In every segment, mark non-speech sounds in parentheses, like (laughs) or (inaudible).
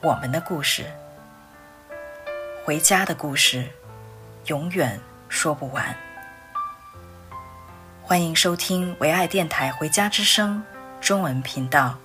我们的故事，回家的故事，永远说不完。欢迎收听唯爱电台《回家之声》中文频道。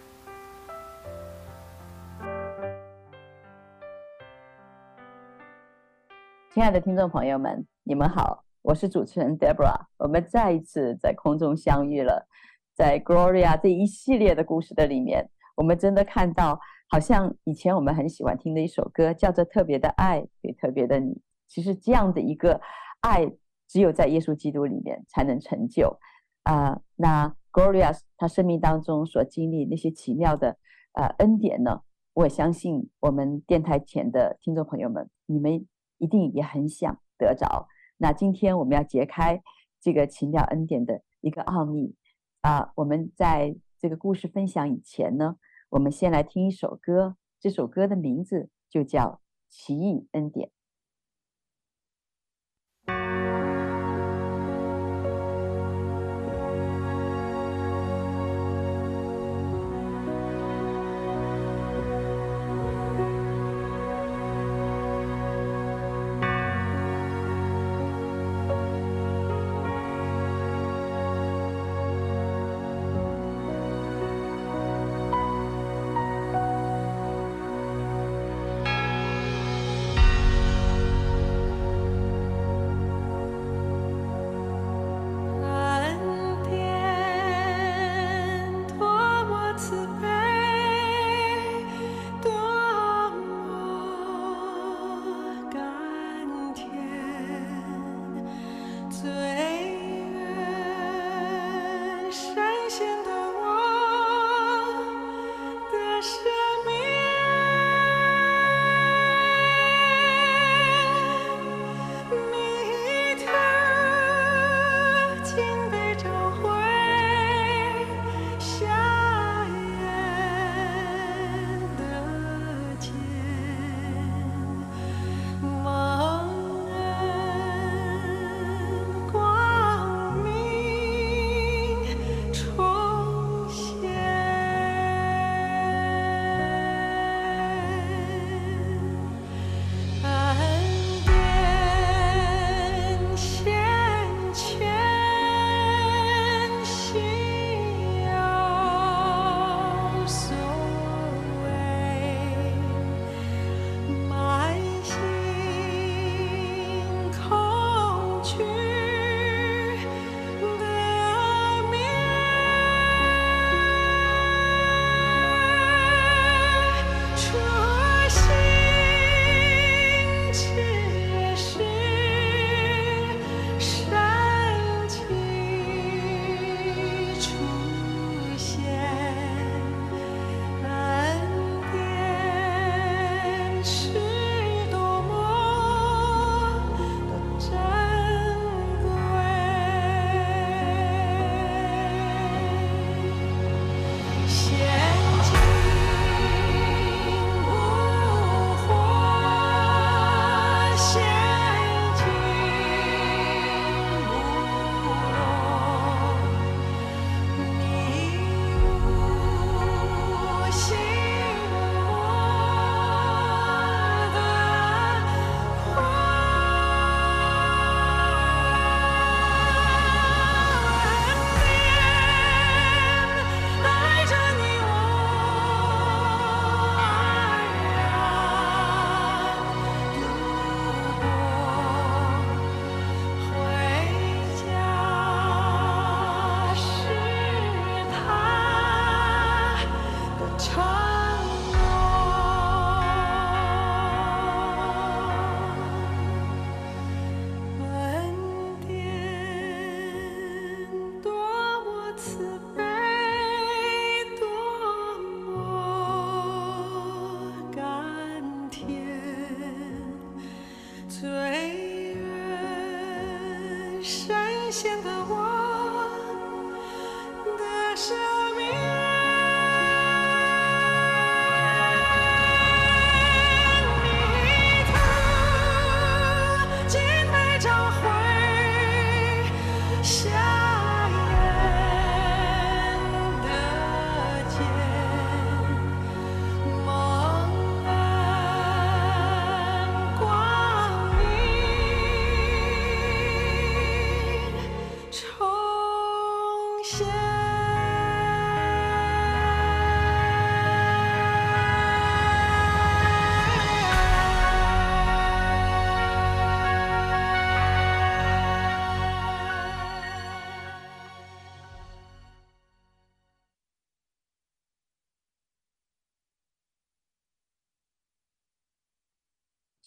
亲爱的听众朋友们，你们好，我是主持人 Deborah，我们再一次在空中相遇了。在 Gloria 这一系列的故事的里面，我们真的看到，好像以前我们很喜欢听的一首歌，叫做《特别的爱给特别的你》。其实这样的一个爱，只有在耶稣基督里面才能成就。啊、那 Gloria 她生命当中所经历那些奇妙的呃恩典呢，我相信我们电台前的听众朋友们，你们一定也很想得着。那今天我们要揭开这个奇妙恩典的一个奥秘。啊、我们在这个故事分享以前呢，我们先来听一首歌。这首歌的名字就叫《奇异恩典》。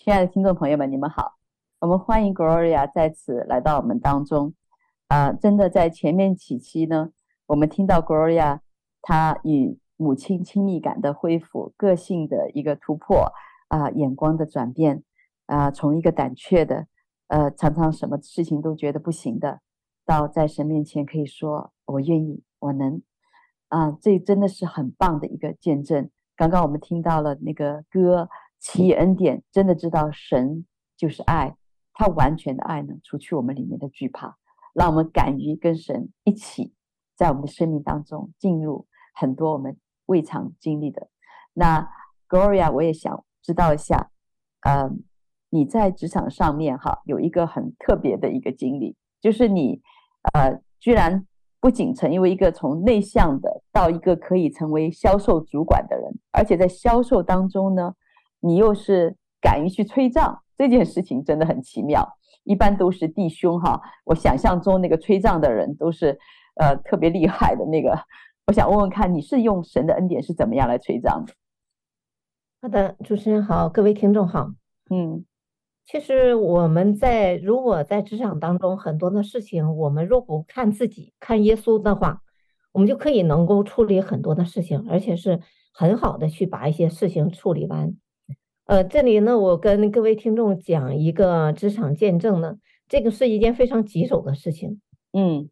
亲爱的听众朋友们，你们好！我们欢迎 Gloria 再次来到我们当中。啊、真的在前面几期呢，我们听到 Gloria 她与母亲亲密感的恢复、个性的一个突破啊、眼光的转变啊、从一个胆怯的呃，常常什么事情都觉得不行的，到在神面前可以说我愿意，我能啊、这真的是很棒的一个见证。刚刚我们听到了那个歌。奇异恩典，真的知道神就是爱，他完全的爱呢，除去我们里面的惧怕，让我们敢于跟神一起，在我们的生命当中进入很多我们未曾经历的。那 Gloria，我也想知道一下，呃，你在职场上面哈，有一个很特别的一个经历，就是你呃，居然不仅成为一个从内向的到一个可以成为销售主管的人，而且在销售当中呢。你又是敢于去催账，这件事情真的很奇妙。一般都是弟兄哈，我想象中那个催账的人都是呃特别厉害的那个。我想问问看，你是用神的恩典是怎么样来催账的？好的，主持人好，各位听众好。嗯，其实我们在如果在职场当中很多的事情，我们若不看自己，看耶稣的话，我们就可以能够处理很多的事情，而且是很好的去把一些事情处理完。呃，这里呢，我跟各位听众讲一个职场见证呢，这个是一件非常棘手的事情。嗯，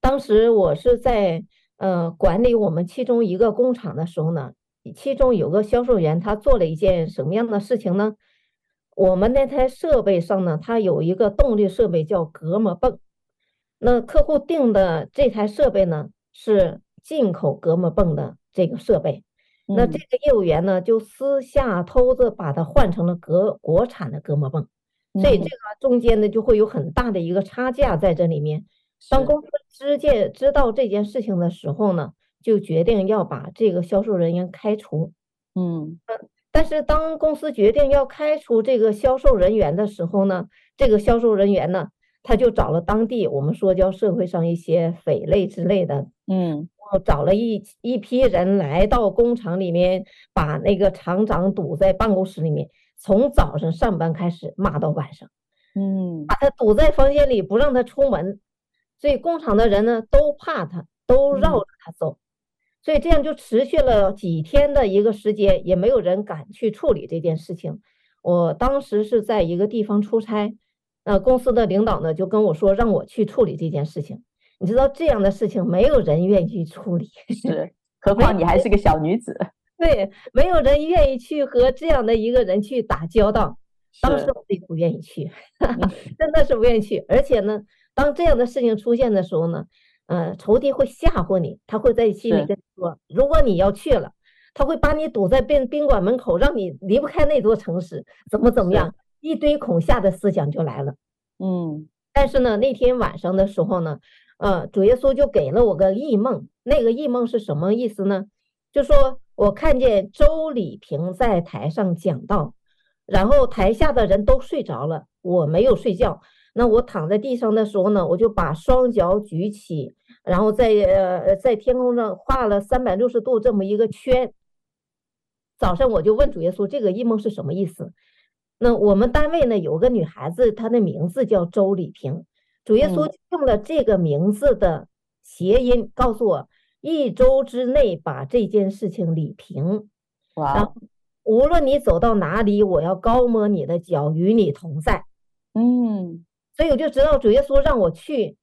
当时我是在呃管理我们其中一个工厂的时候呢，其中有个销售员，他做了一件什么样的事情呢？我们那台设备上呢，它有一个动力设备叫隔膜泵，那客户订的这台设备呢，是进口隔膜泵的这个设备。那这个业务员呢，就私下偷着把它换成了国国产的隔膜泵，所以这个中间呢就会有很大的一个差价在这里面。当公司知见知道这件事情的时候呢，就决定要把这个销售人员开除。嗯，但是当公司决定要开除这个销售人员的时候呢，这个销售人员呢，他就找了当地我们说叫社会上一些匪类之类的，嗯。找了一一批人来到工厂里面，把那个厂长堵在办公室里面，从早上上班开始骂到晚上，嗯，把他堵在房间里不让他出门，所以工厂的人呢都怕他，都绕着他走，所以这样就持续了几天的一个时间，也没有人敢去处理这件事情。我当时是在一个地方出差，那公司的领导呢就跟我说让我去处理这件事情。你知道这样的事情没有人愿意去处理，(laughs) 是，何况你还是个小女子。(laughs) 对，没有人愿意去和这样的一个人去打交道。当时我也不愿意去，(laughs) 真的是不愿意去。而且呢，当这样的事情出现的时候呢，呃，仇敌会吓唬你，他会在心里跟你说，如果你要去了，他会把你堵在宾宾馆门口，让你离不开那座城市，怎么怎么样，一堆恐吓的思想就来了。嗯，但是呢，那天晚上的时候呢。呃，主耶稣就给了我个异梦，那个异梦是什么意思呢？就说我看见周礼平在台上讲道，然后台下的人都睡着了，我没有睡觉。那我躺在地上的时候呢，我就把双脚举起，然后在呃在天空上画了三百六十度这么一个圈。早上我就问主耶稣，这个异梦是什么意思？那我们单位呢有个女孩子，她的名字叫周礼平。主耶稣用了这个名字的谐音，告诉我一周之内把这件事情理平。哇！无论你走到哪里，我要高摸你的脚，与你同在。嗯，所以我就知道主耶稣让我去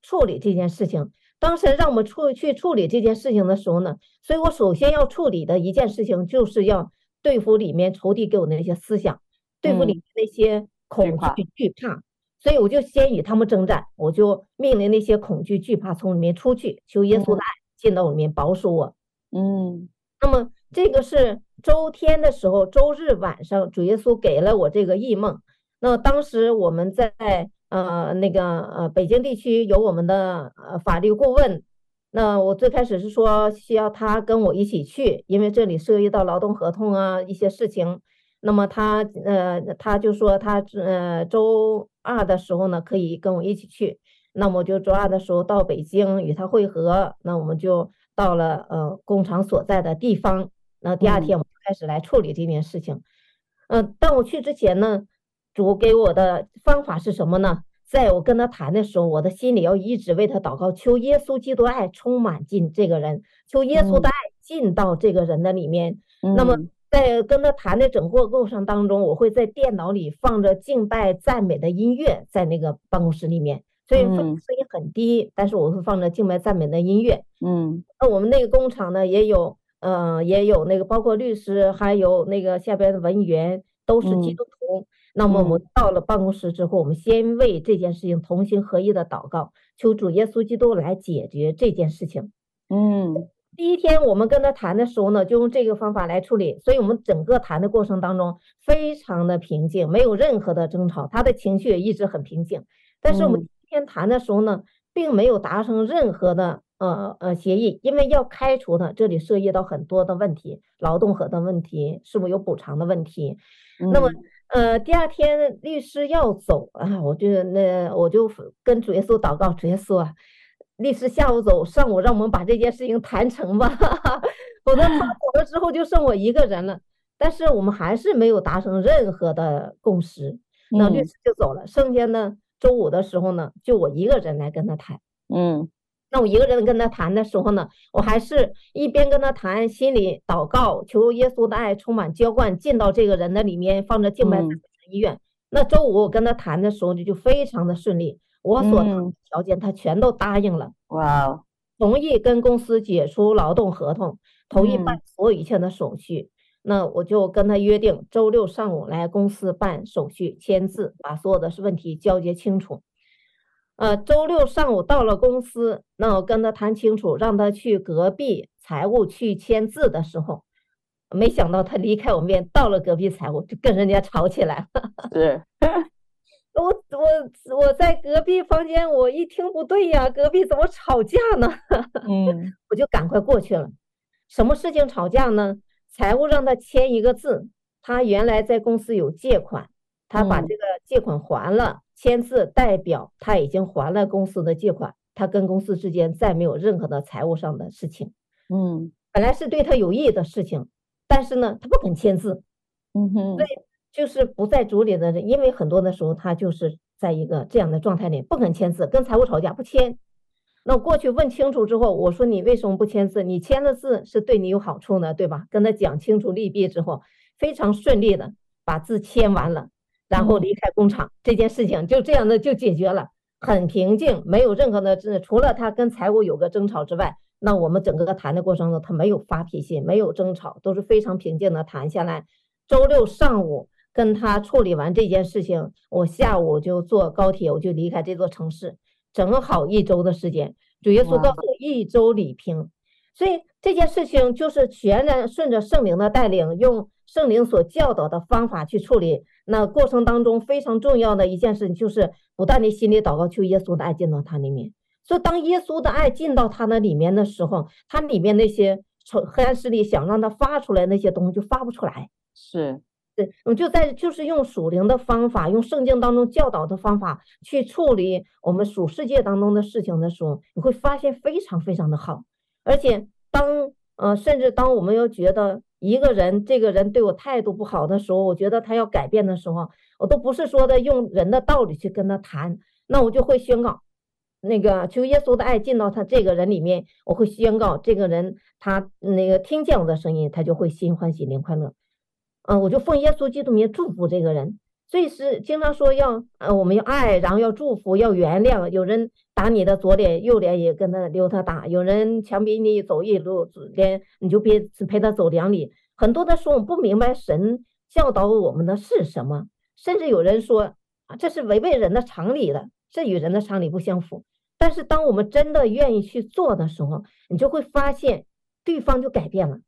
处理这件事情。当时让我们处去处理这件事情的时候呢，所以我首先要处理的一件事情，就是要对付里面仇敌给我的那些思想，对付里面那些恐惧、惧怕。所以我就先与他们征战，我就命令那些恐惧、惧怕从里面出去，求耶稣的爱进到里面保守我。嗯，那么这个是周天的时候，周日晚上，主耶稣给了我这个异梦。那当时我们在。呃，那个呃，北京地区有我们的呃法律顾问。那我最开始是说需要他跟我一起去，因为这里涉及到劳动合同啊一些事情。那么他呃他就说他呃周二的时候呢可以跟我一起去。那么就周二的时候到北京与他会合。那我们就到了呃工厂所在的地方。那第二天我们开始来处理这件事情。嗯、呃，但我去之前呢。主给我的方法是什么呢？在我跟他谈的时候，我的心里要一直为他祷告，求耶稣基督爱充满进这个人，求耶稣的爱进到这个人的里面。嗯、那么在跟他谈的整个过程当中，我会在电脑里放着敬拜赞美的音乐，在那个办公室里面，所以声音很低，但是我会放着敬拜赞美的音乐。嗯，那我们那个工厂呢，也有，呃，也有那个包括律师，还有那个下边的文员，都是基督徒。嗯那么我们到了办公室之后，我们先为这件事情同心合意的祷告，求主耶稣基督来解决这件事情。嗯，第一天我们跟他谈的时候呢，就用这个方法来处理，所以我们整个谈的过程当中非常的平静，没有任何的争吵，他的情绪也一直很平静。但是我们第一天谈的时候呢，并没有达成任何的呃呃协议，因为要开除他，这里涉及到很多的问题，劳动合同问题，是否有补偿的问题，那么。呃，第二天律师要走啊，我就那我就跟主耶稣祷告，主耶稣啊，律师下午走，上午让我们把这件事情谈成吧，(laughs) 否则他 (laughs) 走了之后就剩我一个人了。但是我们还是没有达成任何的共识，那律师就走了。剩下呢，周五的时候呢，就我一个人来跟他谈，嗯。那我一个人跟他谈的时候呢，我还是一边跟他谈，心里祷告，求耶稣的爱充满浇灌进到这个人的里面，放着敬拜在医院。那周五我跟他谈的时候就就非常的顺利，我所谈的条件他全都答应了。哇，同意跟公司解除劳动合同，同意办所有一切的手续。那我就跟他约定周六上午来公司办手续，签字，把所有的问题交接清楚。呃，周六上午到了公司，那我跟他谈清楚，让他去隔壁财务去签字的时候，没想到他离开我面，到了隔壁财务就跟人家吵起来了。(laughs) 是，我我我在隔壁房间，我一听不对呀，隔壁怎么吵架呢？嗯，(laughs) 我就赶快过去了。什么事情吵架呢？财务让他签一个字，他原来在公司有借款，他把这个借款还了。嗯签字代表他已经还了公司的借款，他跟公司之间再没有任何的财务上的事情。嗯，本来是对他有益的事情，但是呢，他不肯签字。嗯哼，所以就是不在组里的人，因为很多的时候他就是在一个这样的状态里，不肯签字，跟财务吵架不签。那过去问清楚之后，我说你为什么不签字？你签的字是对你有好处呢，对吧？跟他讲清楚利弊之后，非常顺利的把字签完了。然后离开工厂，这件事情就这样的就解决了，很平静，没有任何的，除了他跟财务有个争吵之外，那我们整个谈的过程中，他没有发脾气，没有争吵，都是非常平静的谈下来。周六上午跟他处理完这件事情，我下午就坐高铁，我就离开这座城市，正好一周的时间。主耶稣告诉我一周理平，所以这件事情就是全然顺着圣灵的带领，用圣灵所教导的方法去处理。那过程当中非常重要的一件事就是不断的心里祷告，求耶稣的爱进到他里面。所以当耶稣的爱进到他那里面的时候，他里面那些从黑暗势力想让他发出来那些东西就发不出来。是，对，我就在就是用属灵的方法，用圣经当中教导的方法去处理我们属世界当中的事情的时候，你会发现非常非常的好。而且当呃，甚至当我们又觉得。一个人，这个人对我态度不好的时候，我觉得他要改变的时候，我都不是说的用人的道理去跟他谈，那我就会宣告，那个求耶稣的爱进到他这个人里面，我会宣告这个人他那个听见我的声音，他就会心欢喜灵快乐，嗯，我就奉耶稣基督名祝福这个人，所以是经常说要呃，我们要爱，然后要祝福，要原谅。有人打你的左脸，右脸也跟他留他打；有人强逼你走一路，连你就别陪他走两里。很多的时候我们不明白神教导我们的是什么，甚至有人说啊，这是违背人的常理的，这与人的常理不相符。但是当我们真的愿意去做的时候，你就会发现对方就改变了。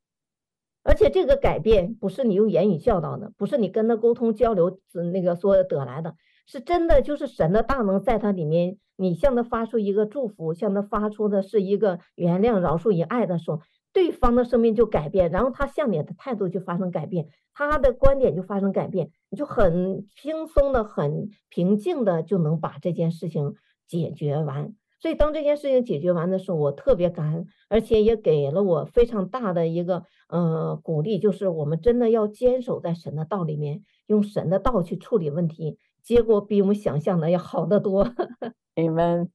而且这个改变不是你用言语教导的，不是你跟他沟通交流那个说得来的，是真的就是神的大能在他里面。你向他发出一个祝福，向他发出的是一个原谅、饶恕与爱的时候，对方的生命就改变，然后他向你的态度就发生改变，他的观点就发生改变，你就很轻松的、很平静的就能把这件事情解决完。所以，当这件事情解决完的时候，我特别感恩，而且也给了我非常大的一个呃鼓励，就是我们真的要坚守在神的道里面，用神的道去处理问题，结果比我们想象的要好得多。(laughs) 你们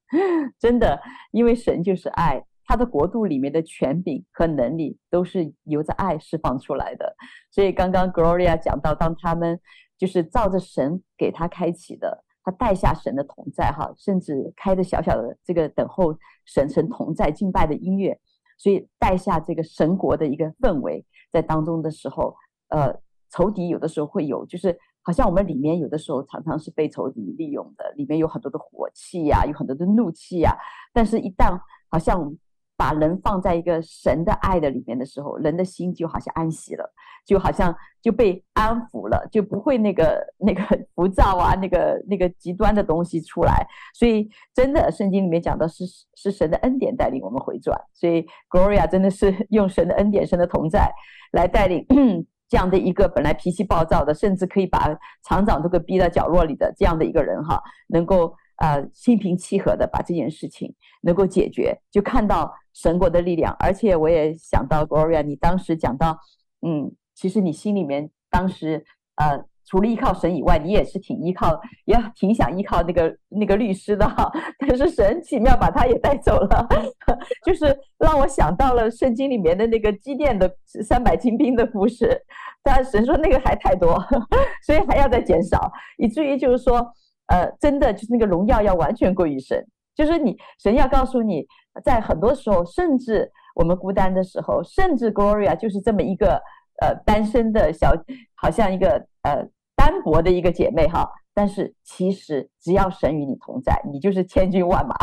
真的，因为神就是爱，他的国度里面的权柄和能力都是由着爱释放出来的。所以，刚刚 Gloria 讲到，当他们就是照着神给他开启的。他带下神的同在，哈，甚至开着小小的这个等候神神同在敬拜的音乐，所以带下这个神国的一个氛围在当中的时候，呃，仇敌有的时候会有，就是好像我们里面有的时候常常是被仇敌利用的，里面有很多的火气呀，有很多的怒气呀，但是一旦好像。把人放在一个神的爱的里面的时候，人的心就好像安息了，就好像就被安抚了，就不会那个 (laughs) 那个浮躁啊，那个那个极端的东西出来。所以真的，圣经里面讲的是是神的恩典带领我们回转。所以 Gloria 真的是用神的恩典、神的同在来带领 (clears throat) 这样的一个本来脾气暴躁的，甚至可以把厂长都给逼到角落里的这样的一个人哈，能够。呃，心平气和的把这件事情能够解决，就看到神国的力量。而且我也想到 Gloria，你当时讲到，嗯，其实你心里面当时呃，除了依靠神以外，你也是挺依靠，也挺想依靠那个那个律师的哈。(laughs) 但是神奇妙把他也带走了，(laughs) 就是让我想到了圣经里面的那个基甸的三百精兵的故事。但神说那个还太多，(laughs) 所以还要再减少，以至于就是说。呃，真的就是那个荣耀要完全归于神，就是你神要告诉你，在很多时候，甚至我们孤单的时候，甚至 Gloria 就是这么一个呃单身的小，好像一个呃单薄的一个姐妹哈，但是其实只要神与你同在，你就是千军万马，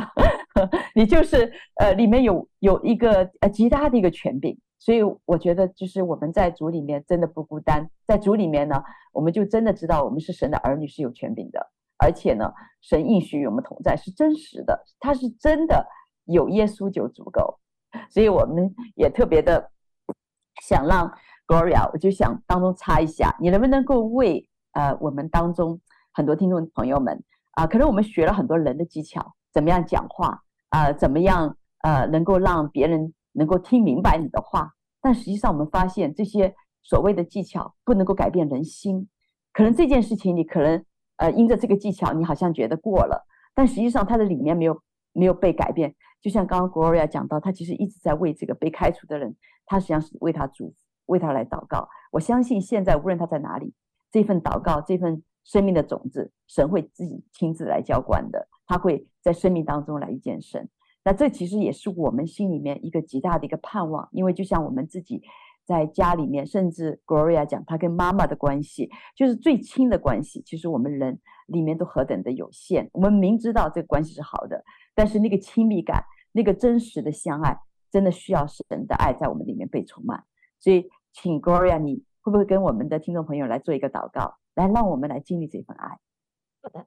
(laughs) 你就是呃里面有有一个呃极大的一个权柄，所以我觉得就是我们在主里面真的不孤单，在主里面呢，我们就真的知道我们是神的儿女，是有权柄的。而且呢，神应许与我们同在是真实的，他是真的有耶稣就足够，所以我们也特别的想让 Gloria，我就想当中插一下，你能不能够为呃我们当中很多听众朋友们啊、可能我们学了很多人的技巧，怎么样讲话啊、怎么样呃能够让别人能够听明白你的话，但实际上我们发现这些所谓的技巧不能够改变人心，可能这件事情你可能。呃，因着这个技巧，你好像觉得过了，但实际上它的里面没有没有被改变。就像刚刚 Gloria 讲到，他其实一直在为这个被开除的人，他实际上是为他祝福，为他来祷告。我相信现在无论他在哪里，这份祷告，这份生命的种子，神会自己亲自来浇灌的。他会在生命当中来遇见神。那这其实也是我们心里面一个极大的一个盼望，因为就像我们自己。在家里面，甚至 Gloria 讲，她跟妈妈的关系就是最亲的关系。其实我们人里面都何等的有限。我们明知道这个关系是好的，但是那个亲密感、那个真实的相爱，真的需要神的爱在我们里面被充满。所以，请 Gloria，你会不会跟我们的听众朋友来做一个祷告，来让我们来经历这份爱？好的。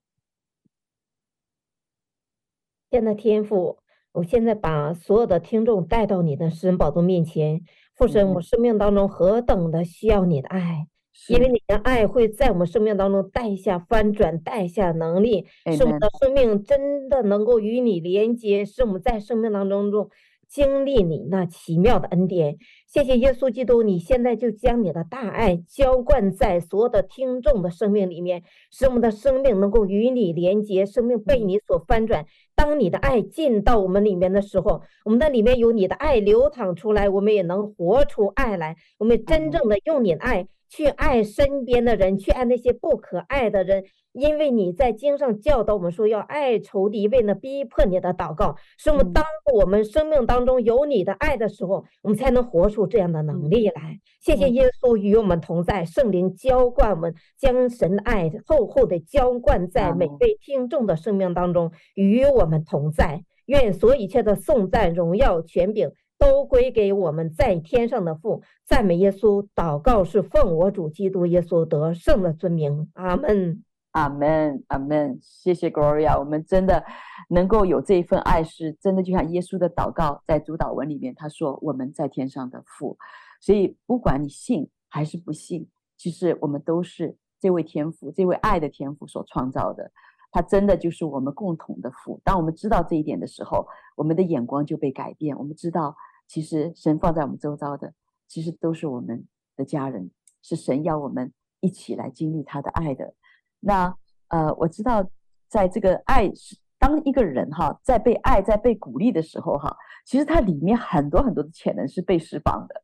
现在天父，我现在把所有的听众带到你的施恩宝座面前。父神，我生命当中何等的需要你的爱，因为你的爱会在我们生命当中带下翻转，带下能力，使我们的生命真的能够与你连接，使我们在生命当中中经历你那奇妙的恩典。谢谢耶稣基督，你现在就将你的大爱浇灌在所有的听众的生命里面，使我们的生命能够与你连接，生命被你所翻转。当你的爱进到我们里面的时候，我们的里面有你的爱流淌出来，我们也能活出爱来。我们真正的用你的爱去爱身边的人，去爱那些不可爱的人。因为你在经上教导我们说要爱仇敌，为了逼迫你的祷告，是我们当我们生命当中有你的爱的时候，我们才能活出这样的能力来。谢谢耶稣与我们同在，圣灵浇灌我们，将神的爱厚厚的浇灌在每位听众的生命当中，与我们同在。愿所有一切的颂赞、荣耀、权柄都归给我们在天上的父。赞美耶稣，祷告是奉我主基督耶稣得胜的尊名。阿门。阿门，阿门，谢谢 Gloria，我们真的能够有这一份爱，是真的就像耶稣的祷告，在主祷文里面他说：“我们在天上的父。”所以不管你信还是不信，其实我们都是这位天父，这位爱的天父所创造的。他真的就是我们共同的父。当我们知道这一点的时候，我们的眼光就被改变。我们知道，其实神放在我们周遭的，其实都是我们的家人，是神要我们一起来经历他的爱的。那呃，我知道，在这个爱是当一个人哈，在被爱、在被鼓励的时候哈，其实它里面很多很多的潜能是被释放的，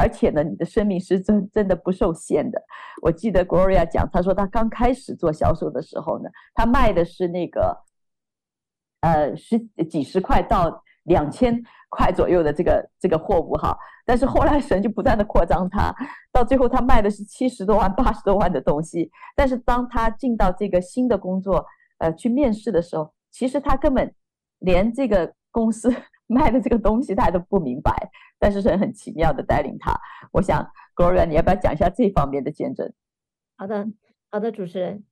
而且呢，你的生命是真真的不受限的。我记得 Gloria 讲，她说她刚开始做销售的时候呢，她卖的是那个呃十几十块到两千块左右的这个这个货物哈，但是后来神就不断的扩张他，到最后他卖的是七十多万、八十多万的东西。但是当他进到这个新的工作，呃，去面试的时候，其实他根本连这个公司 (laughs) 卖的这个东西他都不明白。但是神很奇妙的带领他。我想，Gloria，你要不要讲一下这方面的见证？好的，好的，主持人。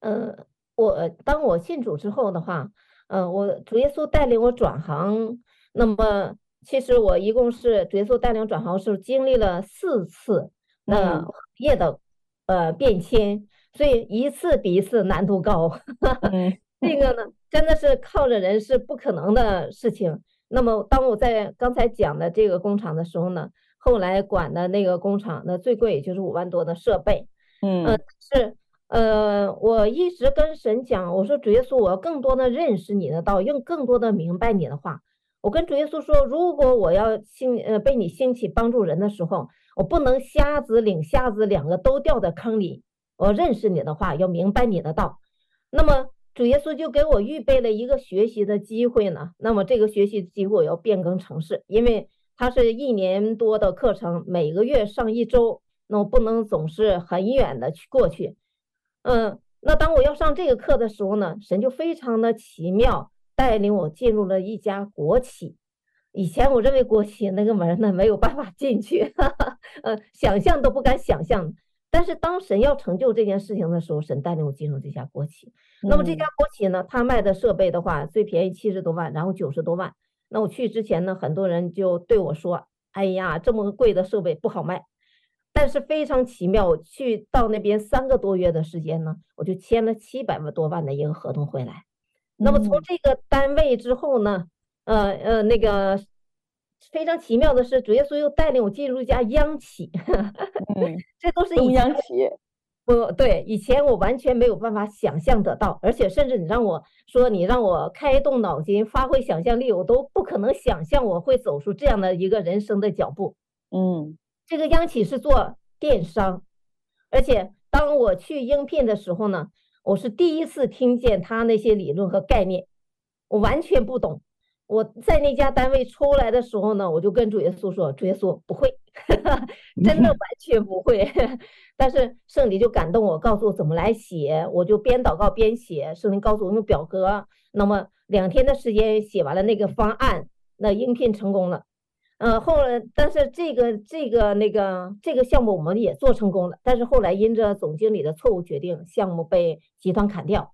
呃，我当我信主之后的话。嗯、呃，我主耶稣带领我转行，那么其实我一共是主耶稣带领转行是经历了四次那行业的呃变迁，所以一次比一次难度高。(laughs) 嗯、这个呢，真的是靠着人是不可能的事情。那么当我在刚才讲的这个工厂的时候呢，后来管的那个工厂，那最贵也就是五万多的设备，嗯，呃、是。呃，我一直跟神讲，我说主耶稣，我要更多的认识你的道，用更多的明白你的话。我跟主耶稣说，如果我要兴呃被你兴起帮助人的时候，我不能瞎子领瞎子，两个都掉在坑里。我认识你的话，要明白你的道。那么主耶稣就给我预备了一个学习的机会呢。那么这个学习的机会我要变更城市，因为它是一年多的课程，每个月上一周，那我不能总是很远的去过去。嗯，那当我要上这个课的时候呢，神就非常的奇妙，带领我进入了一家国企。以前我认为国企那个门呢没有办法进去，哈哈，呃，想象都不敢想象。但是当神要成就这件事情的时候，神带领我进入这家国企。那么这家国企呢，他卖的设备的话，最便宜七十多万，然后九十多万。那我去之前呢，很多人就对我说：“哎呀，这么贵的设备不好卖。”但是非常奇妙，我去到那边三个多月的时间呢，我就签了七百万多万的一个合同回来。那么从这个单位之后呢，呃呃，那个非常奇妙的是，主耶稣又带领我进入一家央企，嗯、(laughs) 这都是中央企业。不对，以前我完全没有办法想象得到，而且甚至你让我说你让我开动脑筋、发挥想象力，我都不可能想象我会走出这样的一个人生的脚步。嗯。这个央企是做电商，而且当我去应聘的时候呢，我是第一次听见他那些理论和概念，我完全不懂。我在那家单位出来的时候呢，我就跟主耶稣说：“主耶稣不会，(laughs) 真的完全不会。(laughs) ”但是圣灵就感动我，告诉我怎么来写，我就边祷告边写。圣灵告诉我用表格，那么两天的时间写完了那个方案，那应聘成功了。呃，后来，但是这个这个那个这个项目我们也做成功了，但是后来因着总经理的错误决定，项目被集团砍掉。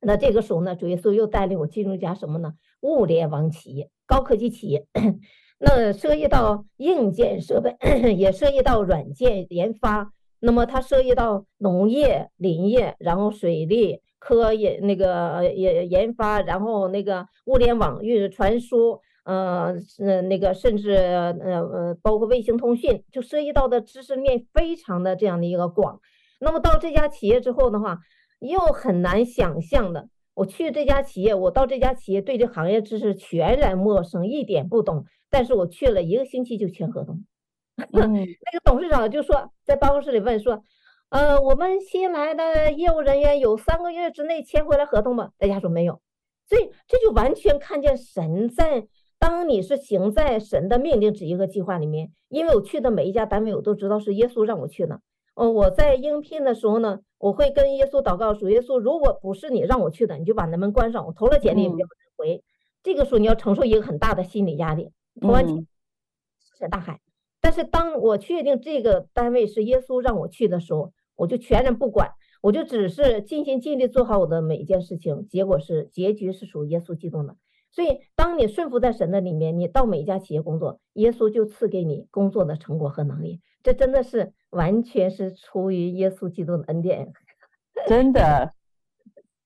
那这个时候呢，主耶稣又带领我进入一家什么呢？物联网企业，高科技企业。(clears throat) 那涉及到硬件设备，(clears throat) 也涉及到软件研发。那么它涉及到农业、林业，然后水利科研那个也研发，然后那个物联网运传输。呃，是那个，甚至呃呃，包括卫星通讯，就涉及到的知识面非常的这样的一个广。那么到这家企业之后的话，又很难想象的，我去这家企业，我到这家企业对这行业知识全然陌生，一点不懂。但是我去了一个星期就签合同，(laughs) 嗯、那个董事长就说，在办公室里问说，呃，我们新来的业务人员有三个月之内签回来合同吗？大家说没有。所以这就完全看见神在，当你是行在神的命令旨意和计划里面。因为我去的每一家单位，我都知道是耶稣让我去的。呃，我在应聘的时候呢，我会跟耶稣祷告说：“耶稣，如果不是你让我去的，你就把那门关上。我投了简历，不要回。嗯”这个时候你要承受一个很大的心理压力。投完简历，石沉大海。但是当我确定这个单位是耶稣让我去的时候，我就全然不管，我就只是尽心尽力做好我的每一件事情。结果是结局是属于耶稣基督的。所以，当你顺服在神的里面，你到每一家企业工作，耶稣就赐给你工作的成果和能力。这真的是完全是出于耶稣基督的恩典，(laughs) 真的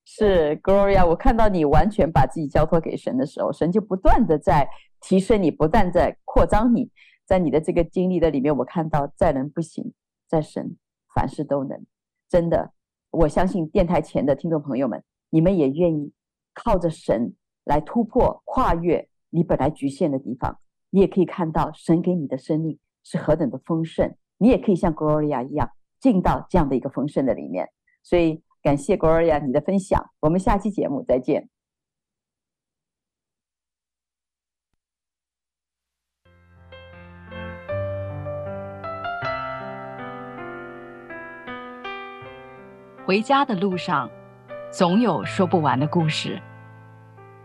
是 Gloria。我看到你完全把自己交托给神的时候，神就不断的在提升你，不断在扩张你。在你的这个经历的里面，我看到在人不行，在神凡事都能。真的，我相信电台前的听众朋友们，你们也愿意靠着神。来突破、跨越你本来局限的地方，你也可以看到神给你的生命是何等的丰盛，你也可以像 Gloria 一样进到这样的一个丰盛的里面。所以感谢 Gloria 你的分享，我们下期节目再见。回家的路上，总有说不完的故事。